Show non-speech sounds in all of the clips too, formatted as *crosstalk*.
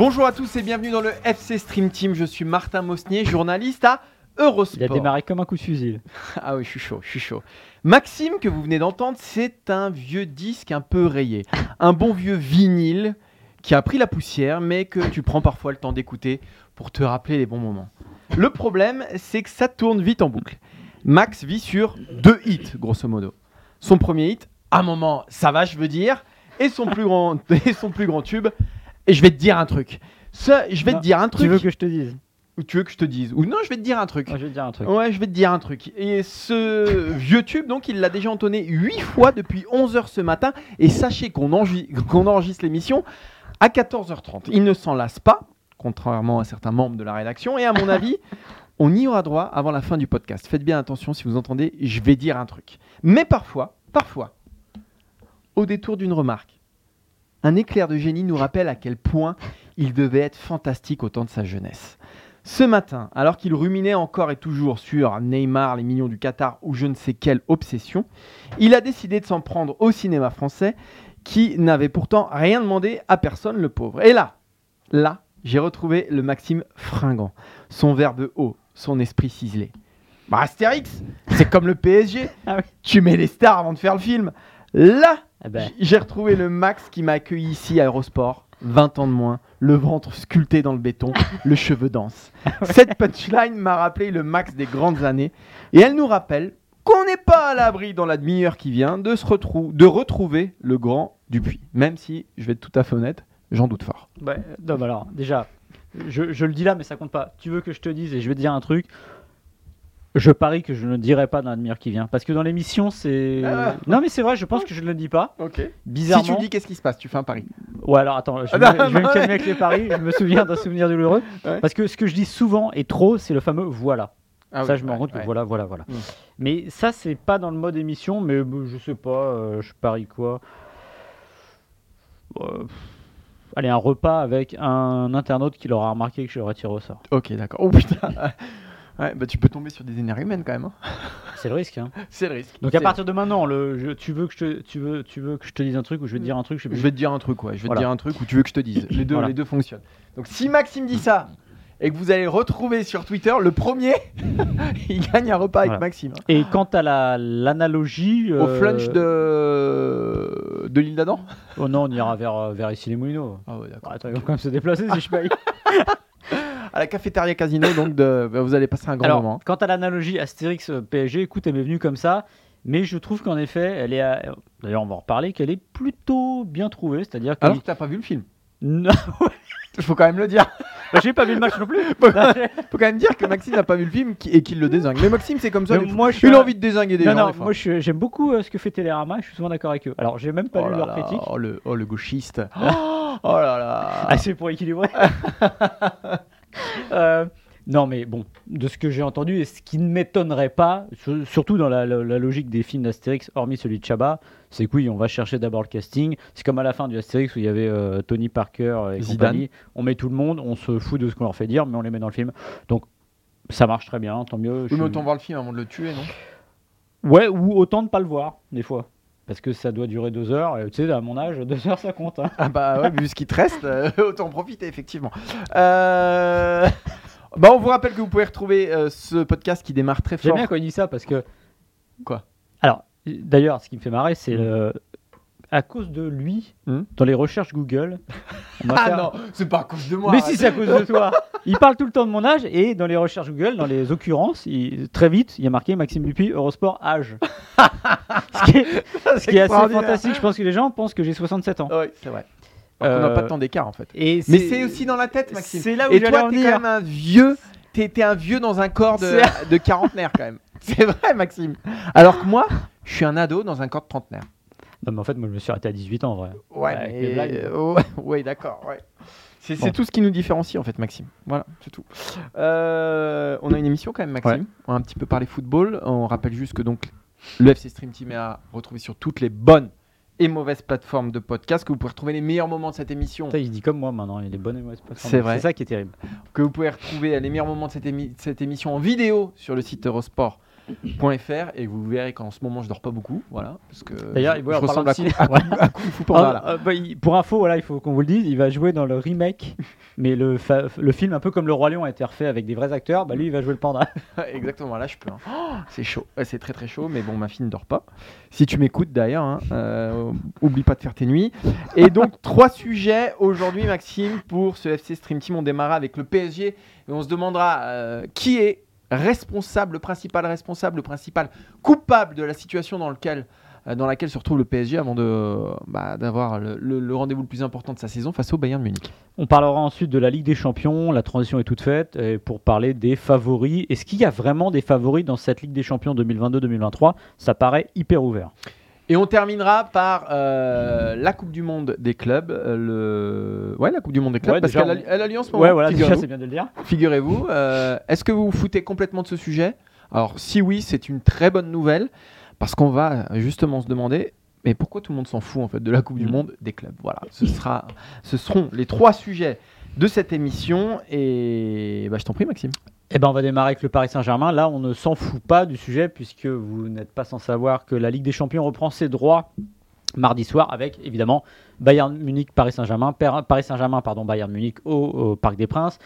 Bonjour à tous et bienvenue dans le FC Stream Team. Je suis Martin Mosnier, journaliste à Eurosport. Il a démarré comme un coup de fusil. *laughs* Ah oui, je suis chaud, je suis chaud. Maxime, que vous venez d'entendre, c'est un vieux disque un peu rayé. Un bon vieux vinyle qui a pris la poussière, mais que tu prends parfois le temps d'écouter pour te rappeler les bons moments. Le problème, c'est que ça tourne vite en boucle. Max vit sur deux hits, grosso modo. Son premier hit, un moment, ça va, je veux dire, et son plus grand, *laughs* et son plus grand tube, et je vais te dire un truc. Je vais Non, te dire un truc. Tu veux que je te dise Ou tu veux que je te dise Ou non, je vais te dire un truc. Je vais te dire un truc. Ouais, je vais te dire un truc. Et ce vieux tube, donc, il l'a déjà entonné 8 fois depuis 11h ce matin. Et sachez qu'on *laughs* enregistre l'émission à 14h30. Il ne s'en lasse pas, contrairement à certains membres de la rédaction. Et à mon avis, *laughs* on y aura droit avant la fin du podcast. Faites bien attention si vous entendez, je vais dire un truc. Mais parfois, parfois, au détour d'une remarque, un éclair de génie nous rappelle à quel point il devait être fantastique au temps de sa jeunesse. Ce matin, alors qu'il ruminait encore et toujours sur Neymar, les millions du Qatar ou je ne sais quelle obsession, il a décidé de s'en prendre au cinéma français qui n'avait pourtant rien demandé à personne, le pauvre. Et là, là, j'ai retrouvé le Maxime fringant, son verbe haut, son esprit ciselé. Bah, Astérix, c'est comme le PSG, Ah oui. tu mets les stars avant de faire le film. Là, Eh ben. j- j'ai retrouvé le Max qui m'a accueilli ici à Eurosport, 20 ans de moins, le ventre sculpté dans le béton, *laughs* le cheveu dense. Cette punchline m'a rappelé le Max des grandes années et elle nous rappelle qu'on n'est pas à l'abri dans la demi-heure qui vient de, se retrou- de retrouver le grand Dupuis. Même si, je vais être tout à fait honnête, j'en doute fort. Bah, non, mais alors, déjà, je, je le dis là, mais ça compte pas. Tu veux que je te dise et je vais te dire un truc. Je parie que je ne le dirai pas dans la demi-heure qui vient. Parce que dans l'émission, c'est. Ah. Non, mais c'est vrai, je pense que je ne le dis pas. Ok. Bizarrement. Si tu dis qu'est-ce qui se passe, tu fais un pari. Ouais, alors attends, je Ah, vais, non, me- je vais me non, calmer mais- avec les paris. Je me souviens d'un souvenir douloureux. Ouais. Parce que ce que je dis souvent et trop, c'est le fameux voilà. Ah ça, oui, je me rends compte que voilà, voilà, voilà. Mm. Mais ça, c'est pas dans le mode émission, mais je sais pas, euh, je parie quoi. Euh, allez, un repas avec un internaute qui l'aura remarqué que je l'aurais tiré au sort. Ok, d'accord. Oh putain. Ouais, bah tu peux tomber sur des énergumènes quand même. hein. *laughs* C'est le risque. Hein. C'est le risque. Donc à C'est- partir de maintenant, le, je- tu, veux que je te, tu, veux, tu veux que je te dise un truc ou je vais te dire un truc je sais plus. Je vais te dire un truc, ouais. Je vais Voilà. te dire un truc ou tu veux que je te dise. Les deux, Voilà. les deux fonctionnent. Donc si Maxime dit ça et que vous allez le retrouver sur Twitter, le premier, *laughs* il gagne un repas avec. Maxime. hein. Et quant à la- l'analogie. Au euh, flunch de de l'île d'Adam. Oh non, on ira vers, euh, vers ici les Moulineaux. Ah ouais, d'accord. Attends, ils vont quand même se déplacer si je paye. *laughs* À la cafétéria Casino, donc de, bah, vous allez passer un grand Alors, moment. quant à l'analogie Astérix euh, PSG, écoute, elle m'est venue comme ça, mais je trouve qu'en effet, elle est. à- D'ailleurs, on va en reparler, qu'elle est plutôt bien trouvée, c'est-à-dire que. Alors que t'as pas vu le film. *laughs* Non, Il faut quand même le dire. bah, j'ai pas vu le match non plus. *laughs* faut quand même dire que Maxime n'a pas vu le film et qu'il le désingue. Mais Maxime, c'est comme ça. Mais moi, je il a envie de désinguer des non, gens. non, moi j'aime beaucoup euh, ce que fait Télérama, je suis souvent d'accord avec eux. Alors, j'ai même pas oh lu leur critique. Oh le, oh, le gauchiste. oh là là. Ah, c'est pour équilibrer. *laughs* Euh, non, mais bon, de ce que j'ai entendu, et ce qui ne m'étonnerait pas, sur- surtout dans la, la- la logique des films d'Astérix, hormis celui de Chabat, c'est que oui, on va chercher d'abord le casting. C'est comme à la fin du Astérix où il y avait euh, Tony Parker et Zidane. compagnie. On met tout le monde, on se fout de ce qu'on leur fait dire, mais on les met dans le film. Donc, ça marche très bien, tant mieux. Oui, mais suis- autant voir le film avant de le tuer, non? Ouais, ou autant ne pas le voir, des fois. Parce que ça doit durer deux heures, et tu sais, à mon âge, *laughs* deux heures ça compte. hein. Ah bah ouais, vu ce qui te reste, euh, *laughs* autant en profiter effectivement. Euh... Bah on vous rappelle que vous pouvez retrouver euh, ce podcast qui démarre très J'aime fort. bien quand il dit ça parce que. Quoi? Alors, d'ailleurs, ce qui me fait marrer, c'est le. À cause de lui, Hmm. dans les recherches Google. on *laughs* Ah non, c'est pas à cause de moi. Mais si, c'est à cause de toi. Il parle tout le temps de mon âge et dans les recherches Google, dans les occurrences, il- très vite, il y a marqué Maxime Dupuis, Eurosport, âge. *laughs* ce qui est, ce qui est assez extraordinaire. fantastique. Je pense que les gens pensent que j'ai 67 ans. Oui, c'est vrai. Alors qu'on n'a Euh, pas tant d'écart en fait. Et Mais c'est aussi dans la tête, Maxime. C'est là où Et j'allais toi, en t'es venir. quand même un vieux. T'es t'es un vieux dans un corps de, de quarantenaire quand même. C'est vrai, Maxime. Alors que moi, je suis un ado dans un corps de trentenaire. Non, mais en fait, moi, je me suis arrêté à 18 ans, en vrai. Ouais, mais- euh, *laughs* ouais, d'accord. Ouais. C'est Bon. tout ce qui nous différencie en fait, Maxime. Voilà, c'est tout. Euh, on a une émission quand même, Maxime. Ouais. On a un petit peu parlé football. On rappelle juste que donc le FC Stream Team est à retrouver sur toutes les bonnes et mauvaises plateformes de podcast. Que vous pouvez retrouver les meilleurs moments de cette émission. Putain, il dit comme moi maintenant, il est bon et mauvais plateformes. C'est vrai. C'est ça qui est terrible. que vous pouvez retrouver les meilleurs moments de cette, émi- cette émission en vidéo sur le site eurosport.fr et vous verrez qu'en ce moment je dors pas beaucoup voilà parce que D'ailleurs, je, il- voilà, je ressemble à, parlant de Kung- à, ciné- Kung- à Kung Fu Panda, Ah, euh, bah, il- pour info, voilà, il faut qu'on vous le dise, il va jouer dans le remake, mais le, fa- le film, un peu comme Le Roi Lion, a été refait avec des vrais acteurs. Bah lui, il va jouer le panda. *laughs* exactement là je peux hein. Oh, c'est chaud Ouais, c'est très très chaud mais bon ma fille ne dort pas si tu m'écoutes d'ailleurs hein, euh, oublie pas de faire tes nuits et donc *laughs* trois sujets aujourd'hui Maxime pour ce FC Stream Team on démarra avec le PSG et on se demandera euh, qui est responsable, le principal responsable, le principal coupable de la situation dans, lequel, euh, dans laquelle se retrouve le PSG avant de, bah, d'avoir le, rendez-vous le plus important de sa saison face au Bayern Munich. On parlera ensuite de la Ligue des Champions, la transition est toute faite, et pour parler des favoris. Est-ce qu'il y a vraiment des favoris dans cette Ligue des Champions 2022-2023 Ça paraît hyper ouvert. Et on terminera par euh, la Coupe du Monde des clubs. euh, le... Ouais, la Coupe du Monde des clubs, Ouais, parce déjà, qu'elle a, elle a lieu en ce moment. Ouais, voilà, déjà, figurez-vous. c'est bien de le dire. Figurez-vous, euh, est-ce que vous vous foutez complètement de ce sujet? Alors, si oui, c'est une très bonne nouvelle, parce qu'on va justement se demander, mais pourquoi tout le monde s'en fout en fait de la Coupe du Mm. Monde des clubs? Voilà, ce, sera, ce seront les trois sujets de cette émission, et bah, je t'en prie, Maxime. Eh ben, on va démarrer avec le Paris Saint-Germain. Là, on ne s'en fout pas du sujet, puisque vous n'êtes pas sans savoir que la Ligue des Champions reprend ses droits mardi soir avec évidemment Bayern Munich, Paris Saint-Germain, Paris Saint-Germain, pardon, Bayern Munich au, Parc des Princes.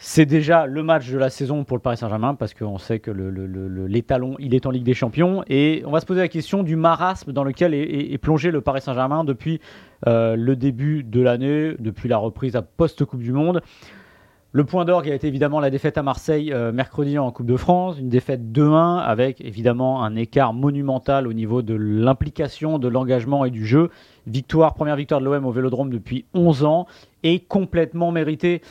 C'est déjà le match de la saison pour le Paris Saint-Germain parce qu'on sait que l'étalon, il est en Ligue des Champions. Et on va se poser la question du marasme dans lequel est plongé le Paris Saint-Germain depuis euh, le début de l'année, depuis la reprise à post-Coupe du Monde. Le point d'orgue a été évidemment la défaite à Marseille euh, mercredi en Coupe de France, une défaite 2-1 avec évidemment un écart monumental au niveau de l'implication, de l'engagement et du jeu. Victoire, première victoire de l'OM au Vélodrome depuis 11 ans et complètement méritée.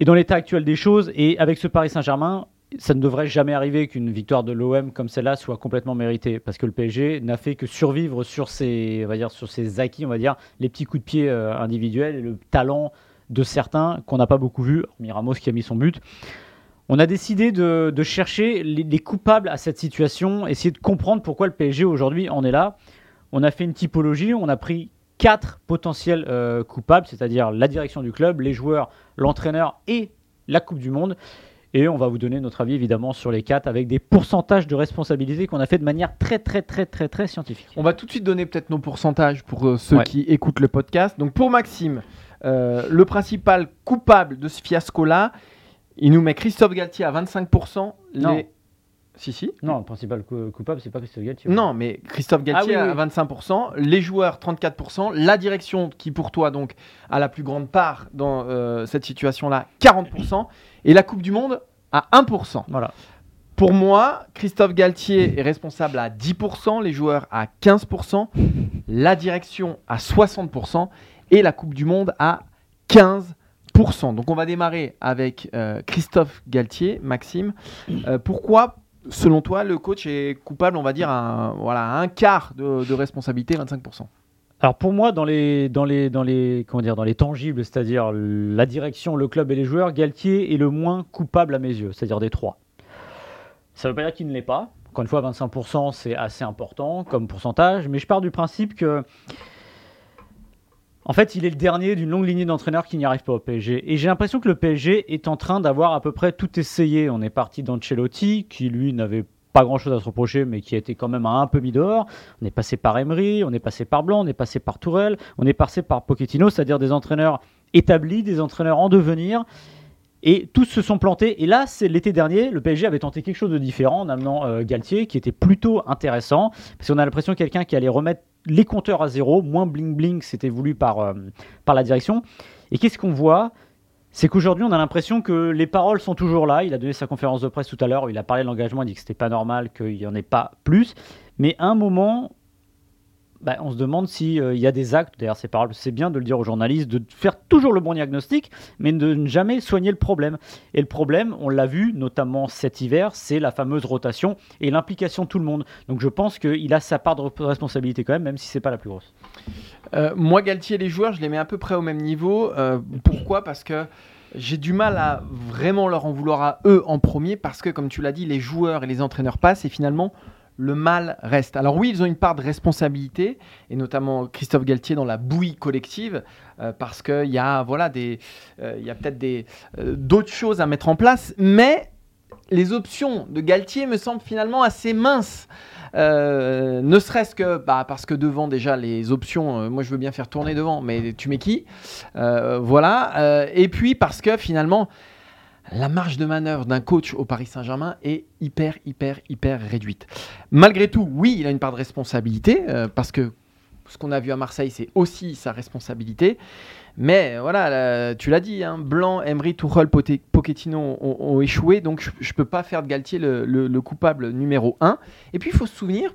Et dans l'état actuel des choses, et avec ce Paris Saint-Germain, ça ne devrait jamais arriver qu'une victoire de l'OM comme celle-là soit complètement méritée, parce que le PSG n'a fait que survivre sur ses, on sur ses acquis, on va dire, les petits coups de pied euh, individuels et le talent de certains qu'on n'a pas beaucoup vu, hormis Ramos qui a mis son but. On a décidé de, de chercher les, les coupables à cette situation, essayer de comprendre pourquoi le PSG aujourd'hui en est là. On a fait une typologie, on a pris quatre potentiels euh, coupables, c'est-à-dire la direction du club, les joueurs, l'entraîneur et la Coupe du Monde. Et on va vous donner notre avis évidemment sur les quatre avec des pourcentages de responsabilité qu'on a fait de manière très très très très très scientifique. On va tout de suite donner peut-être nos pourcentages pour euh, ceux Ouais. qui écoutent le podcast. Donc pour Maxime, euh, le principal coupable de ce fiasco-là, il nous met Christophe Galtier à 25%. Non. Les... Si, si. Non, le principal cou- coupable, c'est pas Christophe Galtier. Non, mais Christophe Galtier Ah oui, à oui. 25%, les joueurs 34%, la direction qui pour toi donc a la plus grande part dans euh, cette situation-là 40%, et la Coupe du Monde à 1%. Voilà. Pour moi, Christophe Galtier est responsable à 10%, les joueurs à 15%, la direction à 60% et la Coupe du Monde à 15%. Donc on va démarrer avec euh, Christophe Galtier, Maxime. Euh, pourquoi, selon toi, le coach est coupable, on va dire, à un, voilà, un quart de, de responsabilité, 25% Alors pour moi, dans les, dans les, dans les, comment dire, dans les tangibles, c'est-à-dire la direction, le club et les joueurs, Galtier est le moins coupable à mes yeux, c'est-à-dire des trois. Ça ne veut pas dire qu'il ne l'est pas. Encore une fois, 25%, c'est assez important comme pourcentage, mais je pars du principe que, en fait, il est le dernier d'une longue lignée d'entraîneurs qui n'y arrivent pas au PSG. Et j'ai l'impression que le PSG est en train d'avoir à peu près tout essayé. On est parti d'Ancelotti, qui lui n'avait pas grand-chose à se reprocher, mais qui a été quand même un peu mis dehors. On est passé par Emery, on est passé par Blanc, on est passé par Tourelle, on est passé par Pochettino, c'est-à-dire des entraîneurs établis, des entraîneurs en devenir. Et tous se sont plantés. Et là, c'est l'été dernier, le PSG avait tenté quelque chose de différent en amenant euh, Galtier, qui était plutôt intéressant, parce qu'on a l'impression que quelqu'un qui allait remettre les compteurs à zéro, moins bling-bling, c'était voulu par, euh, par la direction. Et qu'est-ce qu'on voit? C'est qu'aujourd'hui, on a l'impression que les paroles sont toujours là. Il a donné sa conférence de presse tout à l'heure, il a parlé de l'engagement, il dit que c'était pas normal, qu'il n'y en ait pas plus. Mais à un moment, bah, on se demande s'il y a des actes, d'ailleurs c'est c'est bien de le dire aux journalistes, de faire toujours le bon diagnostic, mais de ne jamais soigner le problème. Et le problème, on l'a vu notamment cet hiver, c'est la fameuse rotation et l'implication de tout le monde. Donc je pense qu'il a sa part de responsabilité quand même, même si c'est pas la plus grosse. Euh, moi, Galtier et les joueurs, je les mets à peu près au même niveau. Euh, pourquoi? Parce que j'ai du mal à vraiment leur en vouloir à eux en premier, parce que, comme tu l'as dit, les joueurs et les entraîneurs passent et finalement, le mal reste. Alors oui, ils ont une part de responsabilité, et notamment Christophe Galtier dans la bouillie collective, euh, parce qu'il y a, voilà, euh, y a peut-être euh, d'autres choses à mettre en place, mais les options de Galtier me semblent finalement assez minces. Ne serait-ce que bah, parce que devant déjà les options, moi je veux bien faire tourner devant, mais tu mets qui? Voilà. Et puis parce que finalement, la marge de manœuvre d'un coach au Paris Saint-Germain est hyper, hyper, hyper réduite. Malgré tout, oui, il a une part de responsabilité, euh, parce que ce qu'on a vu à Marseille, c'est aussi sa responsabilité. Mais voilà, là, tu l'as dit, hein, Blanc, Emery, Pote- Pochettino ont, échoué, donc je ne peux pas faire de Galtier le, le- le coupable numéro 1. Et puis il faut se souvenir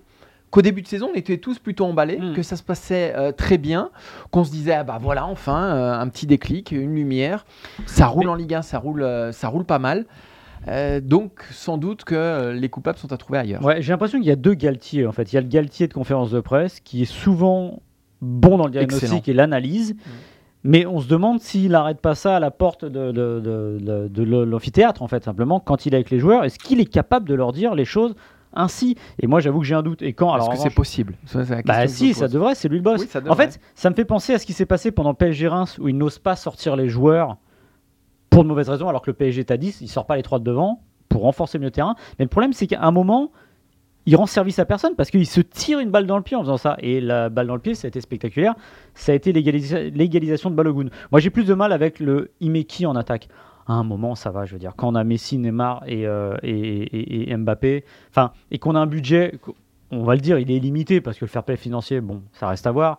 qu'au début de saison, on était tous plutôt emballés, Mm. que ça se passait euh, très bien, qu'on se disait, ah bah voilà, enfin, euh, un petit déclic, une lumière, ça roule en Ligue 1, ça roule, euh, ça roule pas mal. Donc sans doute que les coupables sont à trouver ailleurs. Ouais, j'ai l'impression qu'il y a deux Galtier en fait. Il y a le Galtier de conférence de presse qui est souvent bon dans le diagnostic Excellent. et l'analyse, mais on se demande s'il n'arrête pas ça à la porte de, de- l'amphithéâtre en fait, simplement quand il est avec les joueurs. Est-ce qu'il est capable de leur dire les choses ainsi Et moi j'avoue que j'ai un doute. Et quand Est-ce que c'est possible? Ça, la bah si, ça devrait, c'est lui le boss. Oui, en fait, ça me fait penser à ce qui s'est passé pendant PSG Reims où il n'ose pas sortir les joueurs pour de mauvaises raisons alors que le PSG est à 10, il sort pas les trois de devant pour renforcer mieux le terrain. Mais le problème c'est qu'à un moment, il rend service à personne parce qu'il se tire une balle dans le pied en faisant ça. Et la balle dans le pied, ça a été spectaculaire. Ça a été l'égalisa- l'égalisation de Balogun. Moi j'ai plus de mal avec le Imeki en attaque. À un moment, ça va, je veux dire. Quand on a Messi, Neymar et, euh, et, et- et Mbappé, enfin, et qu'on a un budget, on va le dire, il est limité parce que le fair play financier, bon, ça reste à voir.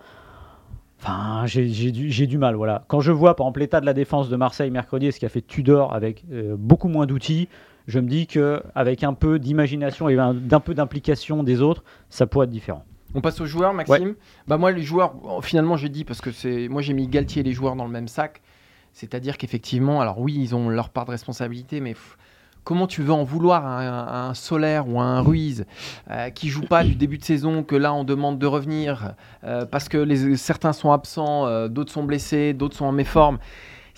Enfin, j'ai du, mal, voilà. Quand je vois, par exemple, l'état de la défense de Marseille mercredi et ce qu'a fait Tudor avec euh, beaucoup moins d'outils, je me dis que avec un peu d'imagination et un, d'un peu d'implication des autres, ça pourrait être différent. On passe aux joueurs, Maxime. Bah moi, les joueurs, finalement, j'ai dit parce que c'est, moi, j'ai mis Galtier et les joueurs dans le même sac. C'est-à-dire qu'effectivement, alors oui, ils ont leur part de responsabilité, mais comment tu veux en vouloir à un, Solaire ou à un Ruiz euh, qui joue pas du début de saison, que là on demande de revenir euh, parce que certains sont absents, euh, d'autres sont blessés, d'autres sont en méforme?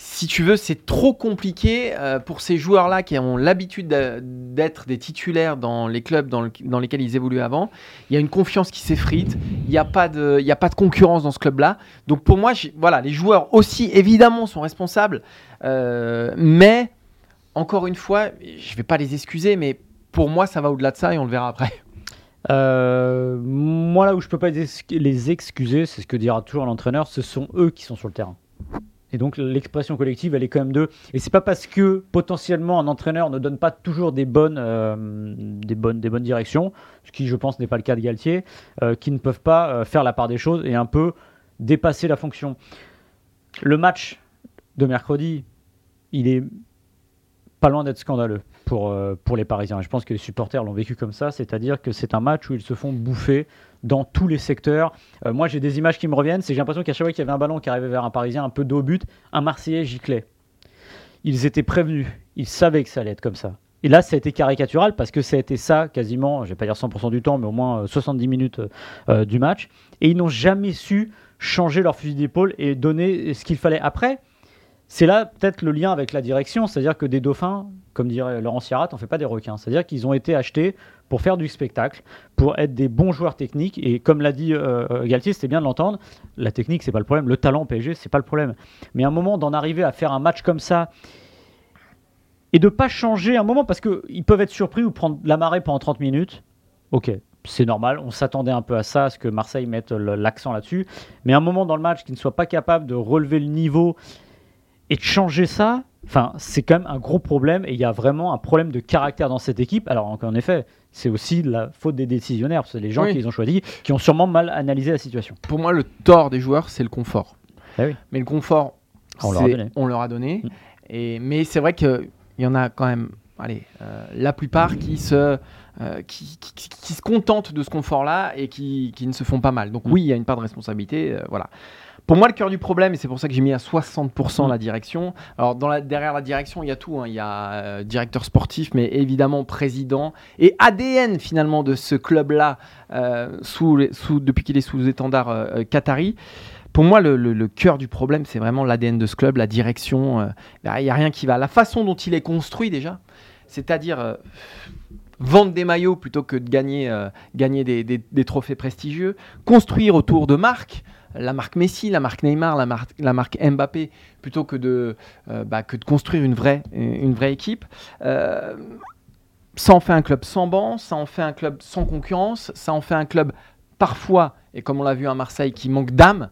Si tu veux, c'est trop compliqué euh, pour ces joueurs-là qui ont l'habitude d'être des titulaires dans les clubs dans, le- dans lesquels ils évoluent avant. Il y a une confiance qui s'effrite. Il n'y a, pas de- a pas de concurrence dans ce club-là. Donc pour moi, voilà, les joueurs aussi, évidemment, sont responsables. Euh, mais, encore une fois, je ne vais pas les excuser, mais pour moi, ça va au-delà de ça et on le verra après. *laughs* Euh, moi, là où je peux pas les excuser, c'est ce que dira toujours l'entraîneur, ce sont eux qui sont sur le terrain. Et donc l'expression collective, elle est quand même d'eux. Et c'est pas parce que potentiellement un entraîneur ne donne pas toujours des bonnes, euh, des bonnes, des bonnes directions, ce qui je pense n'est pas le cas de Galtier, euh, qui ne peuvent pas euh, faire la part des choses et un peu dépasser la fonction. Le match de mercredi, il est pas loin d'être scandaleux pour, euh, pour les Parisiens. Je pense que les supporters l'ont vécu comme ça, c'est-à-dire que c'est un match où ils se font bouffer dans tous les secteurs. Euh, moi, j'ai des images qui me reviennent, c'est j'ai l'impression qu'à chaque fois qu'il y avait un ballon qui arrivait vers un Parisien un peu dos but, un Marseillais giclait. Ils étaient prévenus, ils savaient que ça allait être comme ça. Et là, ça a été caricatural parce que ça a été ça quasiment, je vais pas dire 100% du temps, mais au moins euh, 70 minutes euh, du match. Et ils n'ont jamais su changer leur fusil d'épaule et donner ce qu'il fallait. Après, c'est là peut-être le lien avec la direction, c'est-à-dire que des dauphins, comme dirait Laurent Sierrat, on fait pas des requins. C'est-à-dire qu'ils ont été achetés pour faire du spectacle, pour être des bons joueurs techniques. Et comme l'a dit euh, euh, Galtier, c'était bien de l'entendre. La technique, c'est pas le problème. Le talent PSG, c'est pas le problème. Mais à un moment d'en arriver à faire un match comme ça et de pas changer un moment parce qu'ils peuvent être surpris ou prendre la marée pendant 30 minutes. Ok, c'est normal. On s'attendait un peu à ça, à ce que Marseille mette l'accent là-dessus. Mais un moment dans le match qui ne soit pas capable de relever le niveau et de changer ça, enfin, c'est quand même un gros problème et il y a vraiment un problème de caractère dans cette équipe. Alors, en effet, c'est aussi la faute des décisionnaires, c'est les gens Oui. qui les ont choisis, qui ont sûrement mal analysé la situation. Pour moi, le tort des joueurs, c'est le confort. Ah oui. Mais le confort, On leur a donné. on leur a donné. Mm. Et, mais c'est vrai qu'il y en a quand même allez, euh, la plupart qui se, euh, qui, qui- qui- qui se contentent de ce confort-là et qui, qui ne se font pas mal. Donc oui, il y a une part de responsabilité. euh, voilà. Pour moi, le cœur du problème, et c'est pour ça que j'ai mis à 60% la direction. Alors, dans la, derrière la direction, il y a tout. hein. Il y a euh, directeur sportif, mais évidemment président et ADN finalement de ce club-là, sous, les- sous, depuis qu'il est sous étendard qatari. Pour moi, le, le- le cœur du problème, c'est vraiment l'ADN de ce club, la direction. euh, Il n'y a rien qui va. La façon dont il est construit déjà, c'est-à-dire euh, vendre des maillots plutôt que de gagner, euh, des, trophées prestigieux, construire autour de marques, la marque Messi, la marque Neymar, la marque, Mbappé, plutôt que de, euh, bah, que de construire une vraie, équipe. Euh, ça en fait un club sans banc, ça en fait un club sans concurrence, ça en fait un club parfois, et comme on l'a vu à Marseille, qui manque d'âme.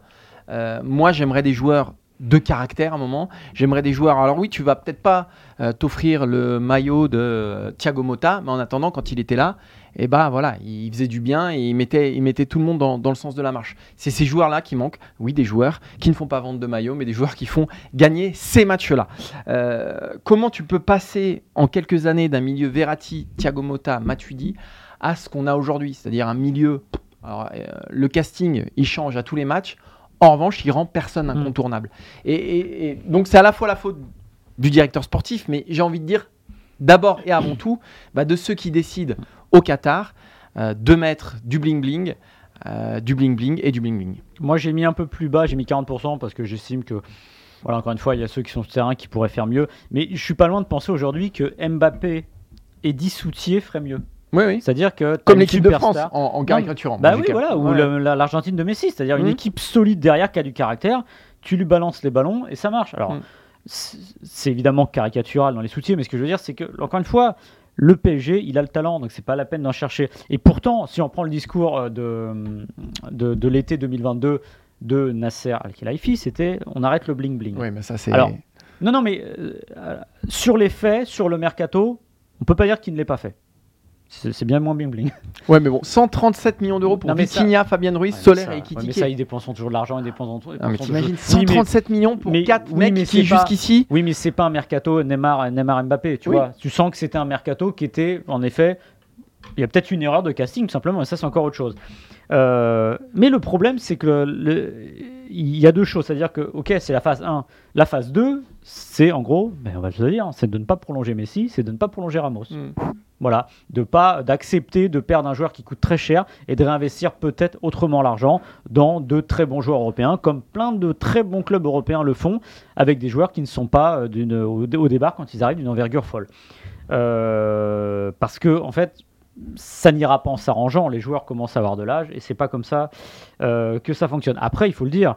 Moi, j'aimerais des joueurs de caractère à un moment. J'aimerais des joueurs. Alors oui, tu vas peut-être pas euh, t'offrir le maillot de Thiago Motta, mais en attendant, quand il était là, et ben voilà, il faisait du bien et il mettait, il mettait tout le monde dans, dans le sens de la marche. C'est ces joueurs-là qui manquent. Oui, des joueurs qui ne font pas vendre de maillot, mais des joueurs qui font gagner ces matchs-là. Euh, comment tu peux passer en quelques années d'un milieu Verratti, Thiago Motta, Matuidi à ce qu'on a aujourd'hui, c'est-à-dire un milieu. alors, euh, le casting, il change à tous les matchs. En revanche, il rend personne incontournable. Et, et- et donc, c'est à la fois la faute du directeur sportif, mais j'ai envie de dire d'abord et avant tout bah, de ceux qui décident au Qatar euh, de mettre du bling bling, euh, du bling bling et du bling bling. Moi, j'ai mis un peu plus bas, j'ai mis 40% parce que j'estime que, voilà, encore une fois, il y a ceux qui sont sur le terrain qui pourraient faire mieux. Mais je suis pas loin de penser aujourd'hui que Mbappé et Dissoutier feraient mieux. Oui, oui. C'est-à-dire que Comme l'équipe de France, en, en caricaturant. Bah oui, voilà, ou Ouais. l'Argentine de Messi, c'est-à-dire une Mhm. équipe solide derrière qui a du caractère. Tu lui balances les ballons et ça marche. Alors, Mhm. c'est évidemment caricatural dans les soutiens, mais ce que je veux dire, c'est que, encore une fois, le PSG, il a le talent, donc c'est pas la peine d'en chercher. Et pourtant, si on prend le discours euh, de, de, de l'été 2022 de Nasser Al-Khelaifi, c'était on arrête le bling bling. Oui, mais ça, c'est. Alors, Non, non, mais euh, sur les faits, sur le mercato, on peut pas dire qu'il ne l'ait pas fait. C'est bien moins bling bling. *laughs* Ouais, mais bon, 137 millions d'euros pour Vitinha, Fabien Ruiz, Ouais, Solaire ça- et ouais, Ekitike. mais ça, ils dépensent toujours de l'argent, ils dépensent toujours. Non, mais t'imagines, toujours- Oui, mais- 137 millions pour mais- 4 oui, mecs mais qui jusqu'ici. Oui, mais c'est pas un mercato Neymar, Neymar Mbappé, tu Oui. vois. Tu sens que c'était un mercato qui était, en effet, il y a peut-être une erreur de casting, tout simplement, et ça, c'est encore autre chose. Euh, mais le problème, c'est que il y a deux choses. C'est-à-dire que, ok, c'est la phase 1. La phase 2, c'est en gros, ben, on va le dire, c'est de ne pas prolonger Messi, c'est de ne pas prolonger Ramos. Mm. Voilà, de pas d'accepter de perdre un joueur qui coûte très cher et de réinvestir peut-être autrement l'argent dans de très bons joueurs européens, comme plein de très bons clubs européens le font, avec des joueurs qui ne sont pas euh, au, départ quand ils arrivent d'une envergure folle. Euh, parce que en fait, ça n'ira pas en s'arrangeant. Les joueurs commencent à avoir de l'âge et c'est pas comme ça euh, que ça fonctionne. Après, il faut le dire,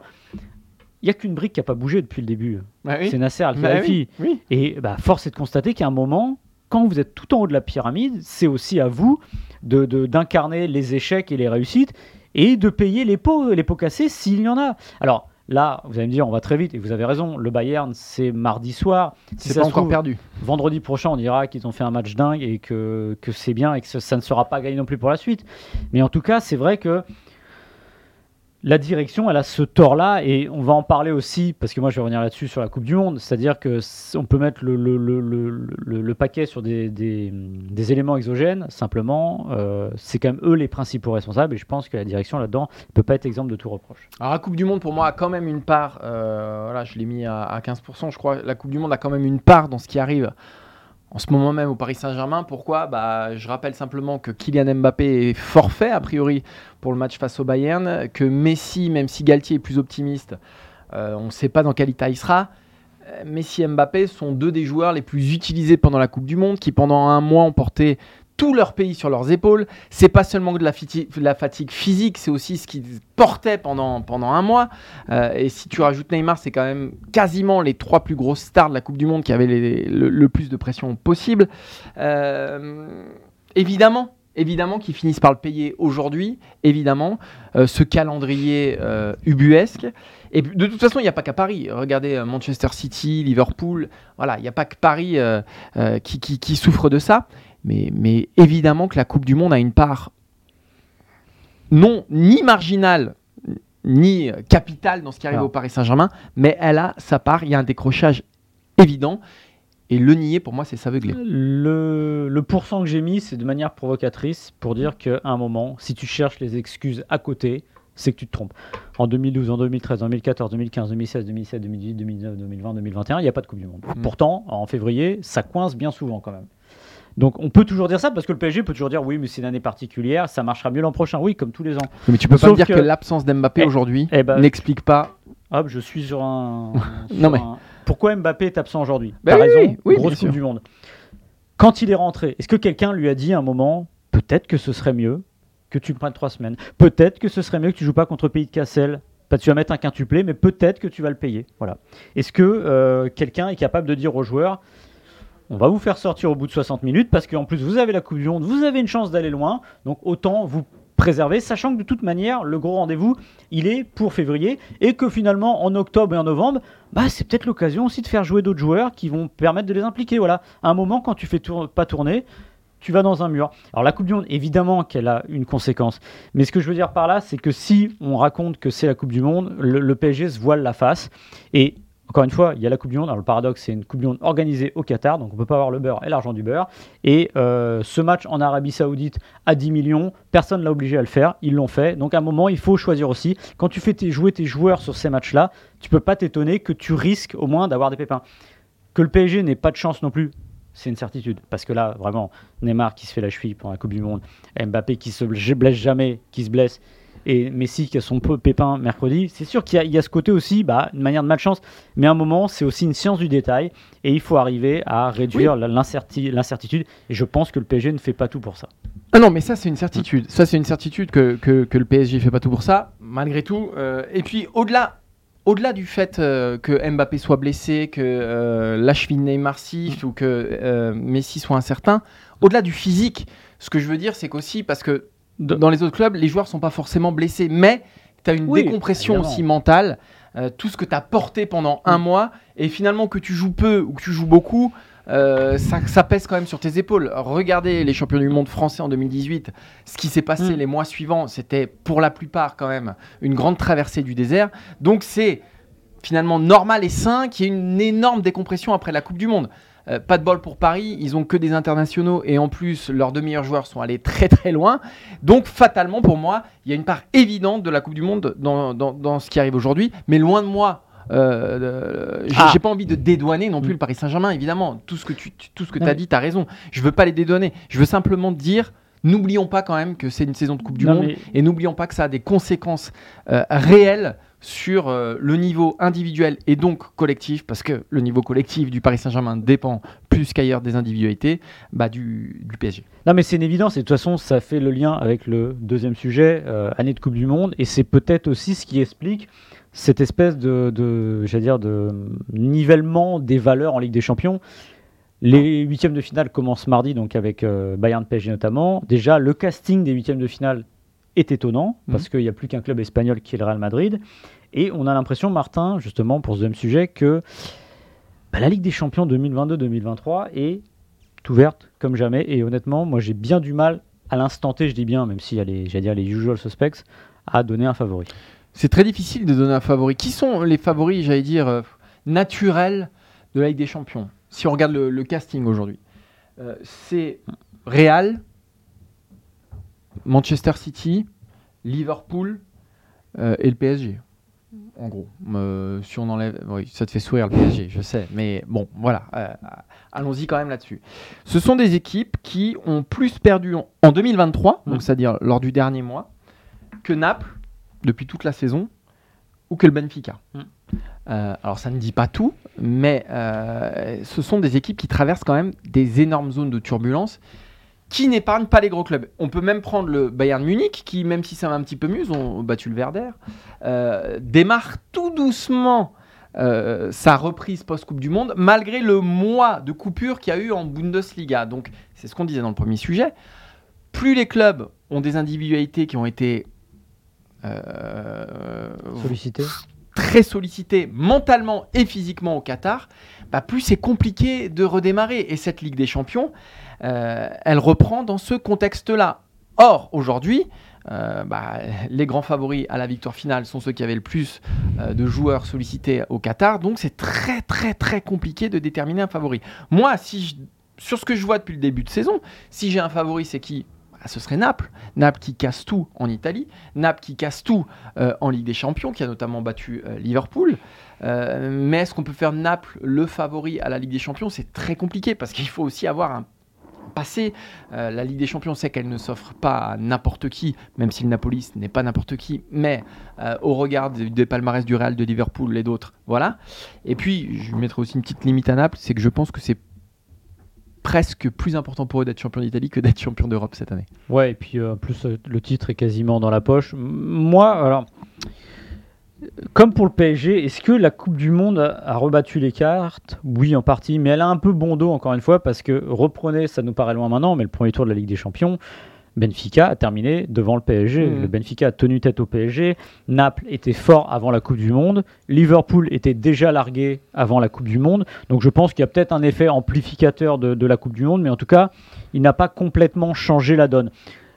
il y a qu'une brique qui n'a pas bougé depuis le début. Bah oui. C'est Nasser Bah Al-Khelaifi. oui, oui. Et bah, force est de constater qu'à un moment, quand vous êtes tout en haut de la pyramide, c'est aussi à vous de- de- d'incarner les échecs et les réussites et de payer les pots, les pots cassés s'il y en a. Alors là, vous allez me dire, on va très vite, et vous avez raison, le Bayern, c'est mardi soir. Si C'est pas encore trouve, perdu. Vendredi prochain, on dira qu'ils ont fait un match dingue et que, que c'est bien et que ça, ça ne sera pas gagné non plus pour la suite. Mais en tout cas, c'est vrai que la direction, elle a ce tort-là et on va en parler aussi parce que moi je vais revenir là-dessus sur la Coupe du Monde. C'est-à-dire que on peut mettre le, paquet sur des, éléments exogènes. Simplement, euh, c'est quand même eux les principaux responsables et je pense que la direction là-dedans ne peut pas être exemple de tout reproche. Alors la Coupe du Monde pour moi a quand même une part, euh, voilà, je l'ai mis à, à 15%, je crois. La Coupe du Monde a quand même une part dans ce qui arrive en ce moment même au Paris Saint-Germain. Pourquoi? Bah, Je rappelle simplement que Kylian Mbappé est forfait a priori pour le match face au Bayern, que Messi, même si Galtier est plus optimiste, euh, on ne sait pas dans quel état il sera. Euh, Messi et Mbappé sont deux des joueurs les plus utilisés pendant la Coupe du Monde, qui pendant un mois ont porté tout leur pays sur leurs épaules. C'est pas seulement de la, fatigue physique, c'est aussi ce qu'ils portaient pendant, pendant un mois. Euh, et si tu rajoutes Neymar, c'est quand même quasiment les trois plus grosses stars de la Coupe du Monde qui avaient le, plus de pression possible. Euh, évidemment, évidemment qu'ils finissent par le payer aujourd'hui, évidemment, euh, ce calendrier ubuesque. Et de toute façon, il n'y a pas qu'à Paris. Regardez Manchester City, Liverpool, voilà, il n'y a pas que Paris qui- qui souffre de ça. Mais, mais évidemment que la Coupe du Monde a une part non ni marginale ni euh, capitale dans ce qui arrive Alors. au Paris Saint-Germain, mais elle a sa part. Il y a un décrochage évident. Et le nier, pour moi, c'est s'aveugler. Le, le pourcent que j'ai mis, c'est de manière provocatrice pour dire qu'à un moment, si tu cherches les excuses à côté, c'est que tu te trompes. En 2012, en 2013, en 2014, 2015, 2016, 2017, 2018, 2019, 2020, 2021, il n'y a pas de Coupe du Monde. Mm. Pourtant, en février, ça coince bien souvent quand même. Donc on peut toujours dire ça parce que le PSG peut toujours dire oui mais c'est une année particulière, ça marchera mieux l'an prochain, oui comme tous les ans. Mais tu peux pas me dire que, que- l'absence d'Mbappé Eh, aujourd'hui eh ben- n'explique pas. Hop, je suis sur un. *laughs* Non, mais- un- Pourquoi Mbappé est absent aujourd'hui Bah T'as oui, raison, oui, grosse Coupe du Monde. Quand il est rentré, est-ce que quelqu'un lui a dit à un moment peut-être que ce serait mieux que tu prennes trois semaines Peut-être que ce serait mieux que tu joues pas contre Pays de Cassel pas tu vas mettre un quintuplé, mais peut-être que tu vas le payer. Voilà. Est-ce que euh, quelqu'un est capable de dire aux joueurs on va vous faire sortir au bout de 60 minutes parce qu'en plus vous avez la Coupe du Monde, vous avez une chance d'aller loin, donc autant vous préserver, sachant que de toute manière, le gros rendez-vous, il est pour février, et que finalement, en octobre et en novembre, bah, c'est peut-être l'occasion aussi de faire jouer d'autres joueurs qui vont permettre de les impliquer. Voilà. À un moment, quand tu fais pas tourner, tu vas dans un mur. Alors la Coupe du Monde, évidemment qu'elle a une conséquence. Mais ce que je veux dire par là, c'est que si on raconte que c'est la Coupe du Monde, le, le PSG se voile la face. Et encore une fois, il y a la Coupe du Monde. Alors le paradoxe, c'est une Coupe du Monde organisée au Qatar, donc on peut pas avoir le beurre et l'argent du beurre. Et euh, ce match en Arabie Saoudite à 10 millions, personne l'a obligé à le faire. Ils l'ont fait. Donc à un moment, il faut choisir aussi. Quand tu fais jouer tes joueurs sur ces matchs-là, tu peux pas t'étonner que tu risques au moins d'avoir des pépins. Que le PSG n'ait pas de chance non plus, c'est une certitude. Parce que là, vraiment, Neymar qui se fait la cheville pendant la Coupe du Monde, Mbappé qui se blesse jamais, qui se blesse, et Messi qui a son pépin mercredi, c'est sûr qu'il y, a- il y a ce côté aussi, bah, une manière de malchance, mais à un moment, c'est aussi une science du détail, et il faut arriver à réduire l'incertitude, et je pense que le PSG ne fait pas tout pour ça. Ah non, mais ça c'est une certitude. Ça c'est une certitude que, que, que le PSG fait pas tout pour ça, malgré tout. Euh, et puis au-delà, au-delà du fait euh, que Mbappé soit blessé, que euh, la cheville de Neymar siffle ou que euh, Messi soit incertain, au-delà du physique, ce que je veux dire c'est qu'aussi parce que De- dans les autres clubs, les joueurs sont pas forcément blessés, mais tu as une Oui, décompression évidemment. aussi mentale. euh, tout ce que tu as porté pendant un mois, et finalement que tu joues peu ou que tu joues beaucoup, euh, ça, ça pèse quand même sur tes épaules. Regardez les champions du monde français en 2018. Ce qui s'est passé Mm. les mois suivants, c'était pour la plupart quand même une grande traversée du désert. Donc c'est finalement normal et sain qu'il y ait une énorme décompression après la Coupe du Monde. Euh, pas de bol pour Paris, ils ont que des internationaux et en plus leurs deux meilleurs joueurs sont allés très très loin. Donc fatalement pour moi, il y a une part évidente de la Coupe du Monde dans, dans- dans ce qui arrive aujourd'hui, mais loin de moi. euh, j'ai Ah. j'ai pas envie de dédouaner non plus Mm. le Paris Saint-Germain, évidemment. Tout ce que tu, tout ce que as dit, tu as raison. Je veux pas les dédouaner. Je veux simplement dire, n'oublions pas quand même que c'est une saison de Coupe du Non, Monde mais- et n'oublions pas que ça a des conséquences euh, réelles sur euh, le niveau individuel et donc collectif, parce que le niveau collectif du Paris Saint-Germain dépend plus qu'ailleurs des individualités bah, du, PSG. Non, mais c'est une évidence, et de toute façon, ça fait le lien avec le deuxième sujet, euh, année de Coupe du Monde, et c'est peut-être aussi ce qui explique cette espèce de, de dire, de nivellement des valeurs en Ligue des Champions. Les huitièmes de finale commencent mardi, donc avec euh, Bayern PSG notamment. Déjà, le casting des huitièmes de finale est étonnant, parce qu'il n'y a plus qu'un club espagnol qui est le Real Madrid. Et on a l'impression, Martin, justement, pour ce deuxième sujet, que bah, la Ligue des Champions 2022-2023 est ouverte comme jamais. Et honnêtement, moi, j'ai bien du mal, à l'instant T, je dis bien, même s'il y a les, j'allais dire, les usual suspects, à donner un favori. C'est très difficile de donner un favori. Qui sont les favoris, j'allais dire, euh, naturels de la Ligue des Champions? Si on regarde le, le casting aujourd'hui, Euh, c'est Real, Manchester City, Liverpool euh, et le PSG. En gros, Euh, si on enlève, oui, ça te fait sourire le PSG, je sais, mais bon, voilà, euh, allons-y quand même là-dessus. Ce sont des équipes qui ont plus perdu en, en 2023, donc Mm. c'est-à-dire lors du dernier mois, que Naples depuis toute la saison ou que le Benfica. Mm. Euh, alors ça ne dit pas tout, mais euh, ce sont des équipes qui traversent quand même des énormes zones de turbulence qui n'épargnent pas les gros clubs. On peut même prendre le Bayern Munich, qui même si ça va un petit peu mieux, ils ont battu le Werder, euh, démarre tout doucement euh, sa reprise post-Coupe du Monde, malgré le mois de coupure qu'il y a eu en Bundesliga. Donc c'est ce qu'on disait dans le premier sujet. Plus les clubs ont des individualités qui ont été euh, Sollicité très sollicité mentalement et physiquement au Qatar, bah, plus c'est compliqué de redémarrer. Et cette Ligue des Champions, elle reprend dans ce contexte-là. Or, aujourd'hui, euh, bah, les grands favoris à la victoire finale sont ceux qui avaient le plus euh, de joueurs sollicités au Qatar. Donc c'est très très très compliqué de déterminer un favori. Moi, si sur ce que je vois depuis le début de saison, si j'ai un favori, c'est qui? Bah, Ce serait Naples. Naples qui casse tout en Italie. Naples qui casse tout euh, en Ligue des Champions, qui a notamment battu euh, Liverpool. Euh, mais est-ce qu'on peut faire Naples le favori à la Ligue des Champions? C'est très compliqué parce qu'il faut aussi avoir un passé. Euh, la Ligue des Champions, on sait qu'elle ne s'offre pas à n'importe qui, même si le Napoli n'est pas n'importe qui, mais euh, au regard des, des palmarès du Real, de Liverpool et d'autres, voilà. Et puis, je mettrai aussi une petite limite à Naples, c'est que je pense que c'est presque plus important pour eux d'être champion d'Italie que d'être champion d'Europe cette année. Ouais, et puis euh, en plus, le titre est quasiment dans la poche. Moi, alors, comme pour le PSG, est-ce que la Coupe du Monde a, rebattu les cartes? Oui, en partie, mais elle a un peu bon dos, encore une fois, parce que reprenez, ça nous paraît loin maintenant, mais le premier tour de la Ligue des Champions, Benfica a terminé devant le PSG. Mhm. Le Benfica a tenu tête au PSG. Naples était fort avant la Coupe du Monde. Liverpool était déjà largué avant la Coupe du Monde. Donc je pense qu'il y a peut-être un effet amplificateur de, de la Coupe du Monde, mais en tout cas, il n'a pas complètement changé la donne.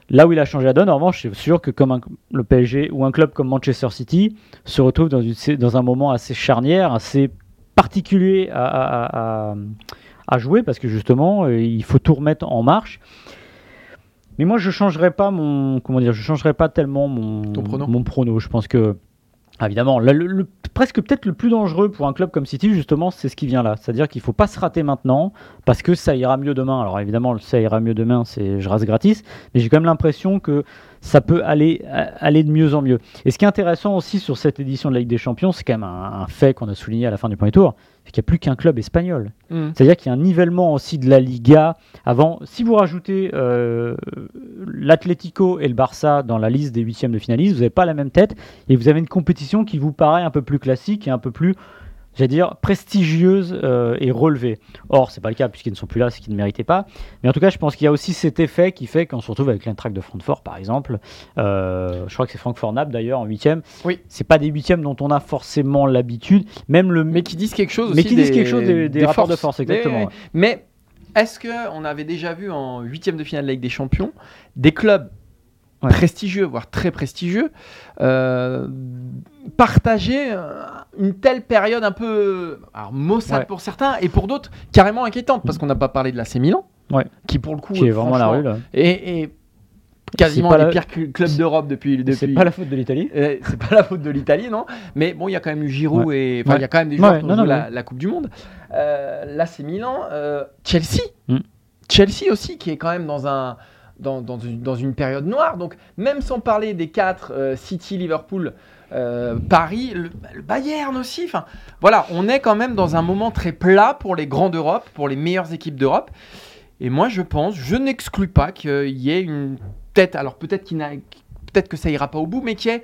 Là où il a changé la donne, en revanche, c'est sûr que comme un- le PSG ou un club comme Manchester City se retrouve dans, une- dans un moment assez charnière, assez particulier à, à- à- à jouer, parce que justement, euh, il faut tout remettre en marche. Mais moi, je changerais pas mon, comment dire, je changerais pas tellement mon, Ton prono mon prono. Je pense que, évidemment, là, le- presque peut-être le plus dangereux pour un club comme City, justement, c'est ce qui vient là. C'est-à-dire qu'il faut pas se rater maintenant, parce que ça ira mieux demain. Alors évidemment, ça ira mieux demain, c'est je rase gratis, mais j'ai quand même l'impression que ça peut aller, euh, aller de mieux en mieux. Et ce qui est intéressant aussi sur cette édition de la Ligue des Champions, c'est quand même un, un fait qu'on a souligné à la fin du premier tour, c'est qu'il n'y a plus qu'un club espagnol. C'est-à-dire qu'il y a un nivellement aussi de la Liga. Avant, si vous rajoutez euh, l'Atlético et le Barça dans la liste des huitièmes de finalistes, vous n'avez pas la même tête et vous avez une compétition qui vous paraît un peu plus classique et un peu plus, j'allais dire, prestigieuse euh, et relevée. Or, c'est pas le cas puisqu'ils ne sont plus là, c'est qu'ils ne méritaient pas. Mais en tout cas, je pense qu'il y a aussi cet effet qui fait qu'on se retrouve avec l'Eintracht de Francfort, par exemple. Euh, je crois que c'est Francfort-Naples d'ailleurs en huitième. Oui. C'est pas des huitièmes dont on a forcément l'habitude. Même le Mais qui disent quelque chose Mais aussi qui disent quelque chose des- des rapports de force, exactement, Mais, ouais. mais est-ce qu'on avait déjà vu en huitième de finale de la Ligue des Champions des clubs Ouais. prestigieux, voire très prestigieux, euh, partager euh, une telle période un peu alors, maussade Ouais. pour certains et pour d'autres carrément inquiétante parce qu'on n'a pas parlé de l'AC Milan, Ouais. qui pour le coup qui est vraiment la rue là. et, et quasiment pas des la- pires cl- clubs d'Europe depuis, depuis C'est pas la faute de l'Italie. euh, c'est pas la faute de l'Italie, non. Mais bon, il y a quand même eu Giroud et enfin, il Ouais. y a quand même des joueurs Ouais, qui ont non, joué non, la, Coupe du Monde. Euh, là, c'est Milan, euh, Chelsea, Mm. Chelsea aussi, qui est quand même dans un dans, une, dans une période noire. Donc, même sans parler des quatre euh, City, Liverpool, euh, Paris, le, le Bayern aussi. Enfin, voilà, on est quand même dans un moment très plat pour les grands d'Europe, pour les meilleures équipes d'Europe. Et moi, je pense, je n'exclus pas qu'il y ait une tête. Alors peut-être qu'il n'a, peut-être que ça ira pas au bout, mais qu'il y ait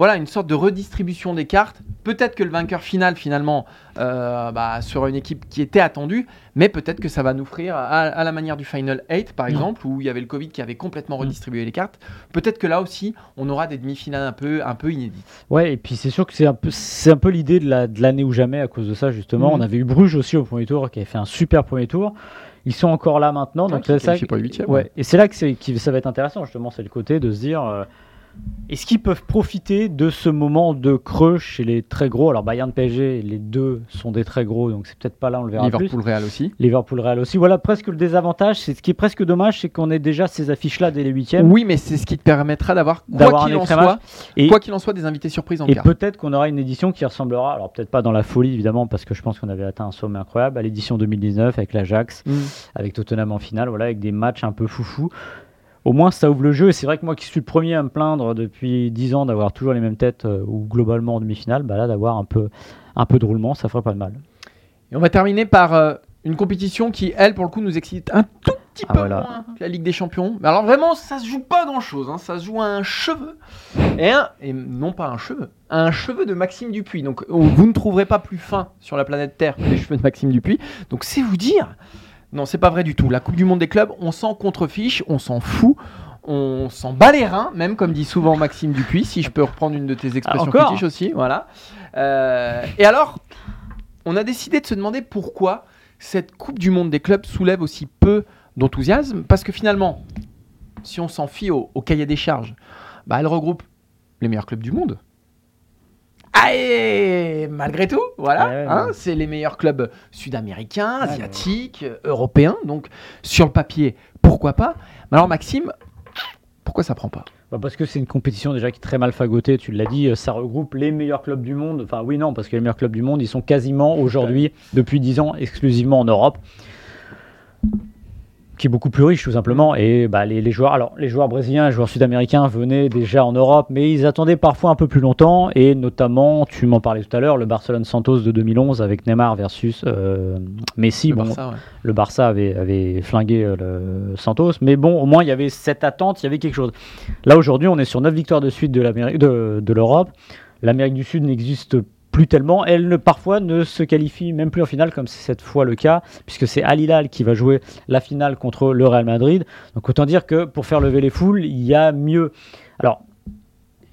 voilà une sorte de redistribution des cartes. Peut-être que le vainqueur final finalement euh, bah, sera une équipe qui était attendue, mais peut-être que ça va nous offrir à, à la manière du Final 8 par Non. exemple, où il y avait le Covid qui avait complètement redistribué les cartes. Peut-être que là aussi, on aura des demi-finales un peu, un peu inédites. Ouais, et puis c'est sûr que c'est un peu, c'est un peu l'idée de, la, de l'année ou jamais à cause de ça justement. Mhm. On avait eu Bruges aussi au premier tour qui avait fait un super premier tour. Ils sont encore là maintenant, donc qui c'est est ça. qualifié pour les huitièmes, ouais. ouais. Et c'est là que, c'est, ça va être intéressant justement, c'est le côté de se dire. euh, est-ce qu'ils peuvent profiter de ce moment de creux chez les très gros? Alors Bayern PSG, les deux sont des très gros, donc c'est peut-être pas là, on le verra plus. Liverpool Real aussi. Liverpool Real aussi. Voilà presque le désavantage. C'est ce qui est presque dommage, c'est qu'on ait déjà ces affiches-là dès les huitièmes. Oui, mais c'est ce qui te permettra d'avoir quoi qu'il en soit, Et- quoi qu'il en soit, des invités surprises en Et peut-être qu'on aura une édition qui ressemblera, alors peut-être pas dans la folie évidemment, parce que je pense qu'on avait atteint un sommet incroyable, à l'édition 2019 avec l'Ajax, Mm. avec Tottenham en finale, voilà, avec des matchs un peu foufou. Au moins ça ouvre le jeu, et c'est vrai que moi qui suis le premier à me plaindre depuis 10 ans d'avoir toujours les mêmes têtes, euh, ou globalement en demi-finale, bah là d'avoir un peu, un peu de roulement, ça ferait pas de mal. Et on va terminer par euh, une compétition qui, elle, pour le coup, nous excite un tout petit Ah, peu voilà. moins que la Ligue des Champions. Mais alors vraiment, ça se joue pas grand-chose. hein. Ça se joue à un cheveu. Et, un, et non pas un cheveu, à un cheveu de Maxime Dupuis. Donc vous ne trouverez pas plus fin sur la planète Terre que les cheveux de Maxime Dupuis. Donc c'est vous dire. Non, c'est pas vrai du tout. La Coupe du Monde des clubs, on s'en contrefiche, on s'en fout. On s'en bat les reins, même comme dit souvent Maxime Dupuis, si je peux reprendre une de tes expressions encore fétiches aussi. Voilà. Euh, et alors, on a décidé de se demander pourquoi cette Coupe du Monde des clubs soulève aussi peu d'enthousiasme. Parce que finalement, si on s'en fie au, au cahier des charges, bah, elle regroupe les meilleurs clubs du monde. Ah, et malgré tout, voilà, Ouais, ouais, hein, ouais. c'est les meilleurs clubs sud-américains, asiatiques, européens. Donc, sur le papier, pourquoi pas Mais alors, Maxime, pourquoi ça prend pas? Bah, parce que c'est une compétition déjà qui est très mal fagotée, tu l'as dit, euh, ça regroupe les meilleurs clubs du monde. Enfin oui, non, parce que les meilleurs clubs du monde, ils sont quasiment aujourd'hui, depuis 10 ans, exclusivement en Europe, qui est beaucoup plus riche tout simplement. Et bah, les, les joueurs, alors les joueurs brésiliens, les joueurs sud-américains venaient déjà en Europe, mais ils attendaient parfois un peu plus longtemps. Et notamment, tu m'en parlais tout à l'heure, le Barcelone Santos de 2011 avec Neymar versus euh, Messi. Le Bon, Barça, ouais. le Barça avait, avait flingué euh, le Santos, mais bon, au moins il y avait cette attente, il y avait quelque chose. Là aujourd'hui, on est sur 9 victoires de suite de l'Amérique- de, de l'Europe. L'Amérique du Sud n'existe plus tellement. Elle ne, parfois ne se qualifie même plus en finale, comme c'est cette fois le cas, puisque c'est Al Hilal qui va jouer la finale contre le Real Madrid. Donc autant dire que pour faire lever les foules, il y a mieux. Alors.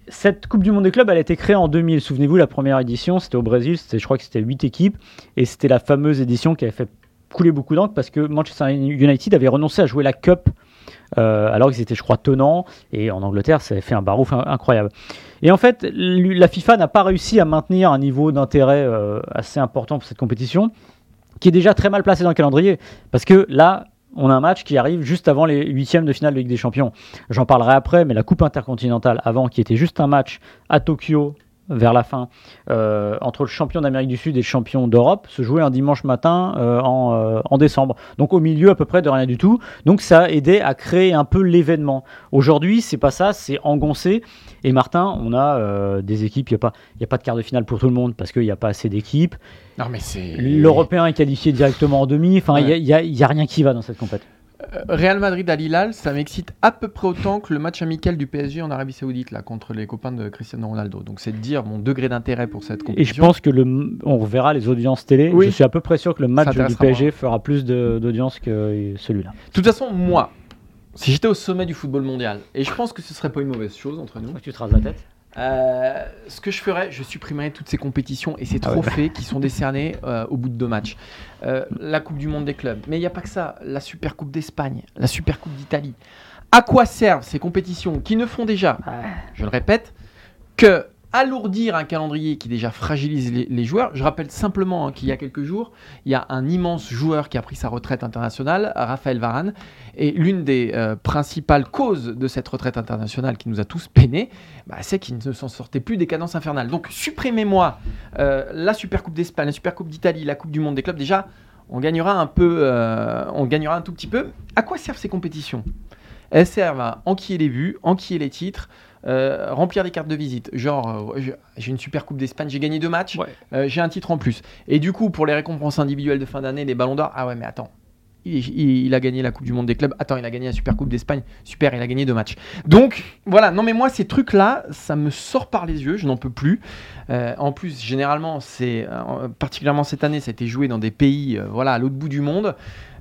Cette Coupe du Monde des clubs, elle a été créée en 2000. Souvenez-vous, la première édition, c'était au Brésil. Je crois que c'était 8 équipes. Et c'était la fameuse édition qui avait fait couler beaucoup d'encre parce que Manchester United avait renoncé à jouer la Cup alors qu'ils étaient, je crois, tenants. Et en Angleterre, ça avait fait un barouf in- incroyable. Et en fait, la FIFA n'a pas réussi à maintenir un niveau d'intérêt euh, assez important pour cette compétition, qui est déjà très mal placé dans le calendrier. Parce que là, on a un match qui arrive juste avant les huitièmes de finale de Ligue des Champions. J'en parlerai après, mais la Coupe intercontinentale avant, qui était juste un match à Tokyo vers la fin, euh, entre le champion d'Amérique du Sud et le champion d'Europe, se jouait un dimanche matin euh, en, euh, en décembre. Donc au milieu à peu près de rien du tout. Donc ça a aidé à créer un peu l'événement. Aujourd'hui, c'est pas ça, c'est engoncé. Et Martin, on a des équipes, il n'y a, pas- y a pas de quart de finale pour tout le monde parce qu'il n'y a pas assez d'équipes. Non, mais c'est. L'Européen est qualifié directement en demi. Enfin, il Ouais. n'y a, il y a rien qui va dans cette compétition. Euh, Real Madrid à Hilal, ça m'excite à peu près autant que le match amical du PSG en Arabie Saoudite là contre les copains de Cristiano Ronaldo. Donc c'est de dire mon degré d'intérêt pour cette Et je compétition. pense que le, on verra les audiences télé. Oui. Je suis à peu près sûr que le match du PSG fera plus de- d'audience que celui-là. De toute façon, moi, si j'étais au sommet du football mondial, et je pense que ce serait pas une mauvaise chose entre nous, Tu te rases la tête euh, ce que je ferais, je supprimerais toutes ces compétitions et ces Ah ouais. trophées qui sont décernés euh, au bout de deux matchs. Euh, la Coupe du Monde des clubs, mais il n'y a pas que ça. La Super Coupe d'Espagne, la Super Coupe d'Italie. À quoi servent ces compétitions qui ne font déjà, je le répète, que alourdir un calendrier qui déjà fragilise les, joueurs. Je rappelle simplement hein, qu'il y a quelques jours, il y a un immense joueur qui a pris sa retraite internationale, Raphaël Varane, et l'une des euh, principales causes de cette retraite internationale qui nous a tous peinés, bah, c'est qu'il ne s'en sortait plus des cadences infernales. Donc supprimez-moi euh, la Super Coupe d'Espagne, la Super Coupe d'Italie, la Coupe du Monde des clubs. Déjà, on gagnera un peu, euh, on gagnera un tout petit peu. À quoi servent ces compétitions? Elles servent à enquiller les vues, enquiller les titres, euh, remplir des cartes de visite. Genre, euh, j'ai une super coupe d'Espagne, j'ai gagné deux matchs, Ouais. euh, j'ai un titre en plus. Et du coup, pour les récompenses individuelles de fin d'année, les ballons d'or, ah ouais, mais attends. Il, il- il a gagné la Coupe du Monde des clubs. Attends, il a gagné la Super Coupe d'Espagne. Super, il a gagné deux matchs. Donc, voilà. Non, mais moi, ces trucs-là, ça me sort par les yeux. Je n'en peux plus. En plus, généralement, c'est particulièrement cette année, ça a été joué dans des pays, voilà, à l'autre bout du monde.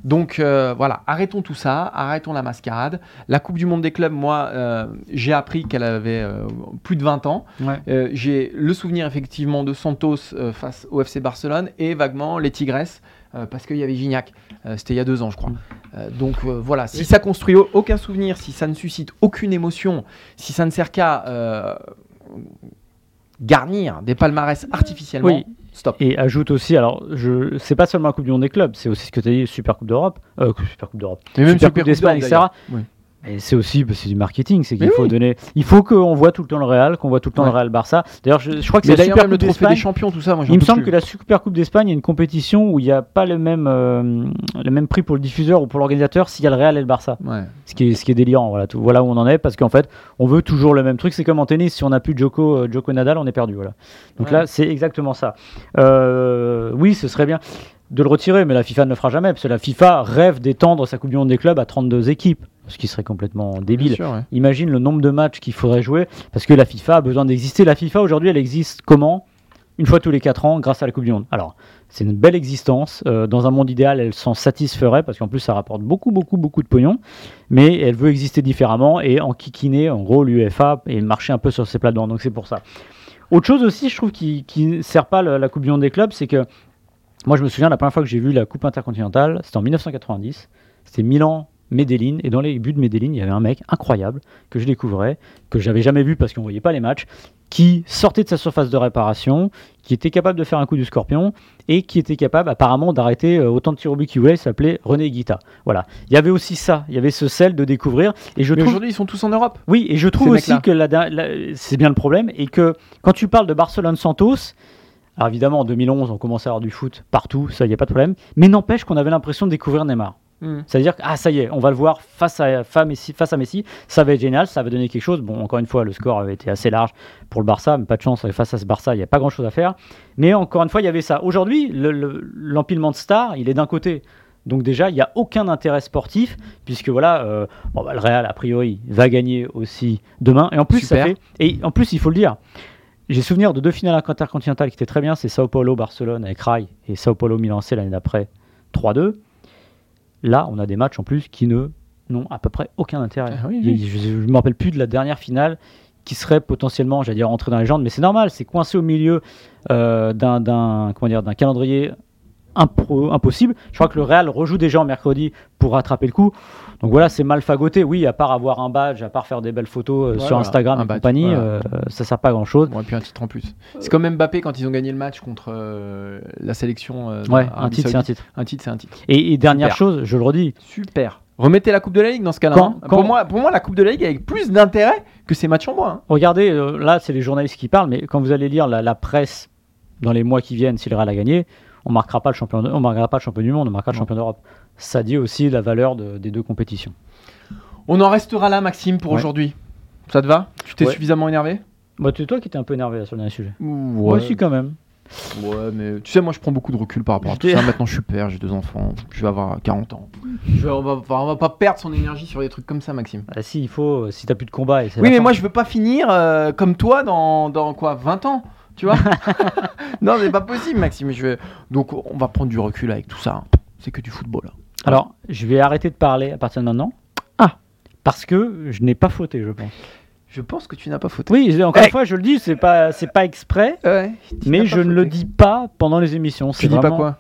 Donc euh, voilà, arrêtons tout ça, arrêtons la mascarade. La Coupe du Monde des clubs, moi, euh, j'ai appris qu'elle avait euh, plus de 20 ans. Ouais. J'ai le souvenir effectivement de Santos face au FC Barcelone et vaguement les Tigresses parce qu'il y avait Gignac. C'était il y a deux ans, je crois. Euh, donc voilà, si ça construit au- aucun souvenir, si ça ne suscite aucune émotion, si ça ne sert qu'à garnir des palmarès artificiellement, Oui. Stop. Et ajoute aussi, alors, je, c'est pas seulement la Coupe du Monde des clubs, c'est aussi ce que tu as dit, Super Coupe d'Europe, euh, Super Coupe d'Europe, Mais même Super Super Coupe d'Espagne, etc. Oui. Et c'est aussi, bah, c'est du marketing, c'est qu'il faut oui. donner, il faut qu'on voit tout le temps le Real, qu'on voit tout le temps Ouais. le Real Barça. D'ailleurs, je, je crois que c'est la Super le Coupe trophée des champions, tout ça, moi Il me semble plus. que la Super Coupe d'Espagne est une compétition où il n'y a pas le même, euh, le même prix pour le diffuseur ou pour l'organisateur s'il y a le Real et le Barça. Ouais. Ce qui est, ce qui est délirant. Voilà, tout- voilà où on en est parce qu'en fait, on veut toujours le même truc. C'est comme en tennis, si on n'a plus Djoko, euh, Djoko Nadal, on est perdu. Voilà. Donc Ouais. là, c'est exactement ça. Euh, oui, ce serait bien de le retirer, mais la FIFA ne le fera jamais parce que la FIFA rêve d'étendre sa Coupe du Monde des clubs à 32 équipes, ce qui serait complètement débile. Bien sûr, ouais. Imagine le nombre de matchs qu'il faudrait jouer parce que la FIFA a besoin d'exister. La FIFA aujourd'hui, elle existe comment? Une fois tous les 4 ans grâce à la Coupe du Monde. Alors, c'est une belle existence. Euh, dans un monde idéal, elle s'en satisferait parce qu'en plus, ça rapporte beaucoup, beaucoup, beaucoup de pognon. Mais elle veut exister différemment et en kikiner, en gros, l'UEFA et marcher un peu sur ses plats-dedans. Donc, c'est pour ça. Autre chose aussi, je trouve, qui ne sert pas le- la Coupe du Monde des clubs, c'est que moi, je me souviens la première fois que j'ai vu la Coupe intercontinentale, c'était en 1990. C'était Milan Medellin. Et dans les buts de Medellin, il y avait un mec incroyable que je découvrais, que j'avais jamais vu parce qu'on voyait pas les matchs, qui sortait de sa surface de réparation, qui était capable de faire un coup du scorpion et qui était capable apparemment d'arrêter euh, autant de tirs au but qu'il voulait. Il s'appelait René Guita. Voilà. Il y avait aussi ça. Il y avait ce sel de découvrir. Et je Mais trouve aujourd'hui, ils sont tous en Europe. oui, et je trouve aussi que la der- la- c'est bien le problème, et que quand tu parles de Barcelone-Santos, alors évidemment en 2011 on commençait à avoir du foot partout, ça y a pas de problème, mais n'empêche qu'on avait l'impression de découvrir Neymar. Mm. C'est-à-dire que ah ça y est, on va le voir face à, face à Messi, ça va être génial, ça va donner quelque chose. Bon, encore une fois, le score avait été assez large pour le Barça, mais pas de chance face à ce Barça, il n'y a pas grand-chose à faire. Mais encore une fois, il y avait ça. Aujourd'hui, le- le- l'empilement de stars, il est d'un côté. Donc déjà, il n'y a aucun intérêt sportif, puisque voilà, euh, bon, bah, le Real, a priori, va gagner aussi demain. Et en plus, ça fait... Et en plus, il faut le dire, j'ai souvenir de deux finales intercontinentales qui étaient très bien, c'est Sao Paulo-Barcelone avec Rai et Sao Paulo-Milan AC l'année d'après 3-2. Là, on a des matchs en plus qui ne n'ont à peu près aucun intérêt. Ah oui, oui. Je ne me rappelle plus de la dernière finale qui serait potentiellement, j'allais dire, entrée dans les légende, mais c'est normal, c'est coincé au milieu euh, d'un calendrier impro- impossible. Je crois que le Real rejoue déjà en mercredi pour rattraper le coup. Donc voilà, c'est mal fagoté. Oui, à part avoir un badge, à part faire des belles photos euh, sur Instagram et badge, compagnie, voilà. euh, ça sert pas à grand chose. Bon, et puis un titre en plus. C'est comme Mbappé quand ils ont gagné le match contre euh, la sélection. Ouais, un titre, c'est un titre. Un titre, c'est un titre. Et, et dernière Super. chose, je le redis, Super. Remettez la Coupe de la Ligue dans ce cas-là. Hein. Pour, moi, pour moi, la Coupe de la Ligue a plus d'intérêt que ces matchs en bois. hein. Regardez, euh, là, c'est les journalistes qui parlent, mais quand vous allez lire la, la presse dans les mois qui viennent, si le Real a gagné, on marquera pas le champion, de- on marquera pas le champion du monde, on marquera le Non. champion d'Europe. Ça dit aussi la valeur de- des deux compétitions. On en restera là, Maxime, pour Ouais. aujourd'hui. Ça te va? Tu t'es Ouais. suffisamment énervé? Bah, c'est toi qui étais un peu énervé là, sur le dernier sujet. Ouais. Moi aussi, quand même. Ouais, mais tu sais, moi je prends beaucoup de recul par rapport à tout ça. Maintenant, je suis père, j'ai deux enfants, je vais avoir 40 ans. Je vais- on, va, on va pas perdre son énergie sur des trucs comme ça, Maxime. Ah, si, il faut, euh, si t'as plus de combat. Et Oui, mais fin. moi je veux pas finir euh, comme toi dans, dans quoi 20 ans Tu vois? *laughs* Non, c'est pas possible, Maxime. Je vais... Donc, on va prendre du recul avec tout ça. C'est que du football. Alors, je vais arrêter de parler à partir de maintenant. Ah. Parce que je n'ai pas fauté, je pense. Je pense que tu n'as pas fauté. Oui, encore Eh. une fois, je le dis, c'est pas, c'est pas exprès, Ouais, mais je ne le dis pas pendant les émissions. Tu dis pas quoi?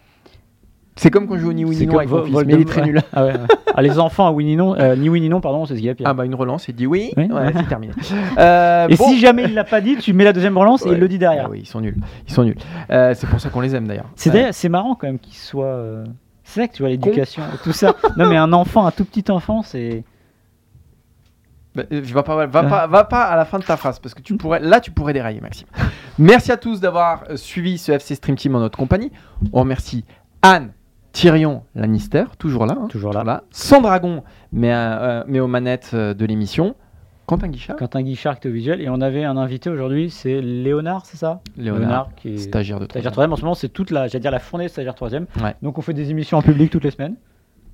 C'est comme quand je joue au ni ni non avec mon fils, mais il est très nul. Ah ouais, ouais. Ah, les enfants à oui ni non, euh, ni oui ni non, pardon, c'est ce qu'il y a pire. Ah bah une relance, il dit oui, Oui. ouais, c'est *laughs* terminé. Euh, et bon. si jamais il l'a pas dit, tu mets la deuxième relance et il le dit derrière. Ah oui, ils sont nuls. Ils sont nuls. Euh, c'est pour ça qu'on les aime d'ailleurs. C'est marrant quand même qu'il soit. C'est vrai que tu vois l'éducation et tout ça. *laughs* non mais un enfant, un tout petit enfant, c'est. Bah, euh, va, pas, va, pas, va pas à la fin de ta phrase parce que tu pourrais, là tu pourrais dérailler Maxime. Merci à tous d'avoir euh, suivi ce FC Stream Team en notre compagnie. On remercie Anne, Tyrion, Lannister, toujours là. hein, Toujours là. Sans dragon, mais, euh, mais aux manettes de l'émission. Quentin Guichard, Quentin Guichard qui était au visuel et on avait un invité aujourd'hui, c'est Léonard, c'est ça? Léonard, qui est stagiaire de stagiaire troisième. troisième. En ce moment, c'est toute la, j'allais dire la fournée de stagiaire troisième. Ouais. Donc on fait des émissions en public toutes les semaines.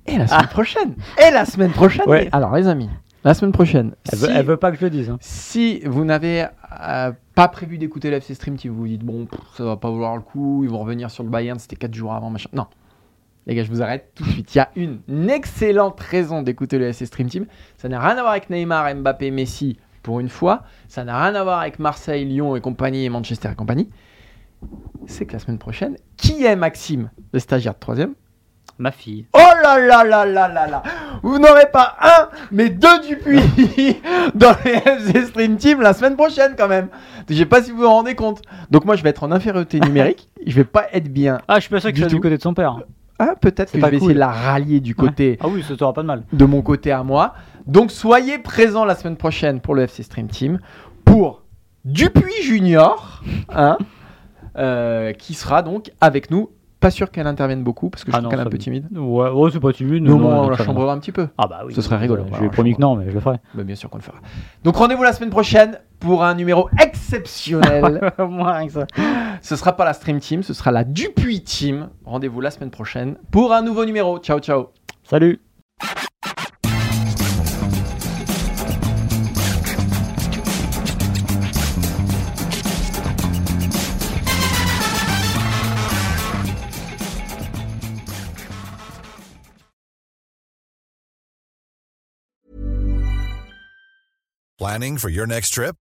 Et la semaine prochaine Et la semaine prochaine Ouais. Alors les amis, la semaine prochaine, Elle, veut, si- elle veut pas que je le dise. hein. Si vous n'avez euh, pas prévu d'écouter le FC Stream Team, vous vous dites bon, pff, ça va pas vouloir le coup, ils vont revenir sur le Bayern, c'était 4 jours avant, machin. Non. Les gars, je vous arrête tout de suite. Il y a une, excellente raison d'écouter le FC Stream Team. Ça n'a rien à voir avec Neymar, Mbappé, Messi pour une fois. Ça n'a rien à voir avec Marseille, Lyon et compagnie et Manchester et compagnie. C'est que la semaine prochaine, qui est Maxime, le stagiaire de 3 Ma fille. Oh là là là là là là Vous n'aurez pas un, mais deux Dupuis *laughs* dans les FC Stream Team la semaine prochaine quand même. Je sais pas si vous vous rendez compte. Donc moi je vais être en infériorité numérique, *laughs* je vais pas être bien. Ah, je suis pas sûr que ce soit du côté de son père. Ah peut-être que je vais cool. essayer de la rallier du côté Ah oui, ça t'aura pas de mal. de mon côté à moi. Donc soyez présents la semaine prochaine pour le FC Stream Team pour Dupuis Junior, hein, euh, qui sera donc avec nous. Pas sûr qu'elle intervienne beaucoup parce que je Ah trouve non, qu'elle est un peu timide. Ouais, ouais, c'est pas timide. Non, moins elle on la chambrera un petit peu. Ah bah oui. Ce serait rigolo. Je lui ai promis que non, mais je le ferai. Bah, bien sûr qu'on le fera. Donc rendez-vous la semaine prochaine pour un numéro exceptionnel. *laughs* Moins rien que ça. ce sera pas la Stream Team, ce sera la Dupuis Team. Rendez-vous la semaine prochaine pour un nouveau numéro. Ciao ciao. Salut. Planning for your next trip?